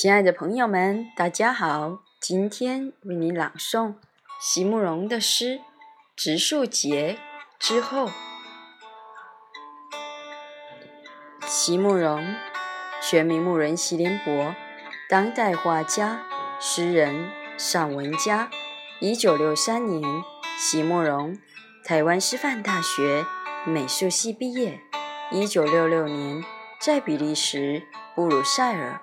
亲爱的朋友们，大家好！今天为你朗诵席慕容的诗《植树节》之后。席慕容，全名慕人席联博，当代画家、诗人、散文家。一九六三年，席慕容台湾师范大学美术系毕业。一九六六年，在比利时布鲁塞尔。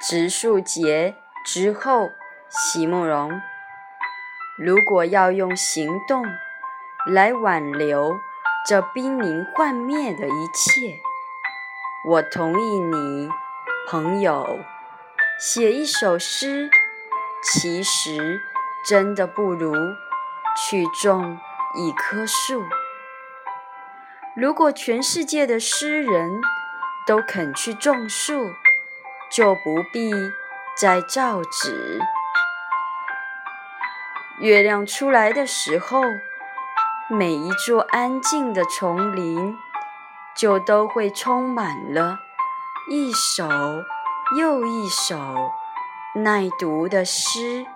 植树节之后，席慕容，如果要用行动来挽留这濒临幻灭的一切，我同意你，朋友，写一首诗，其实真的不如去种一棵树。如果全世界的诗人都肯去种树，就不必再造纸。月亮出来的时候，每一座安静的丛林就都会充满了一首又一首耐读的诗。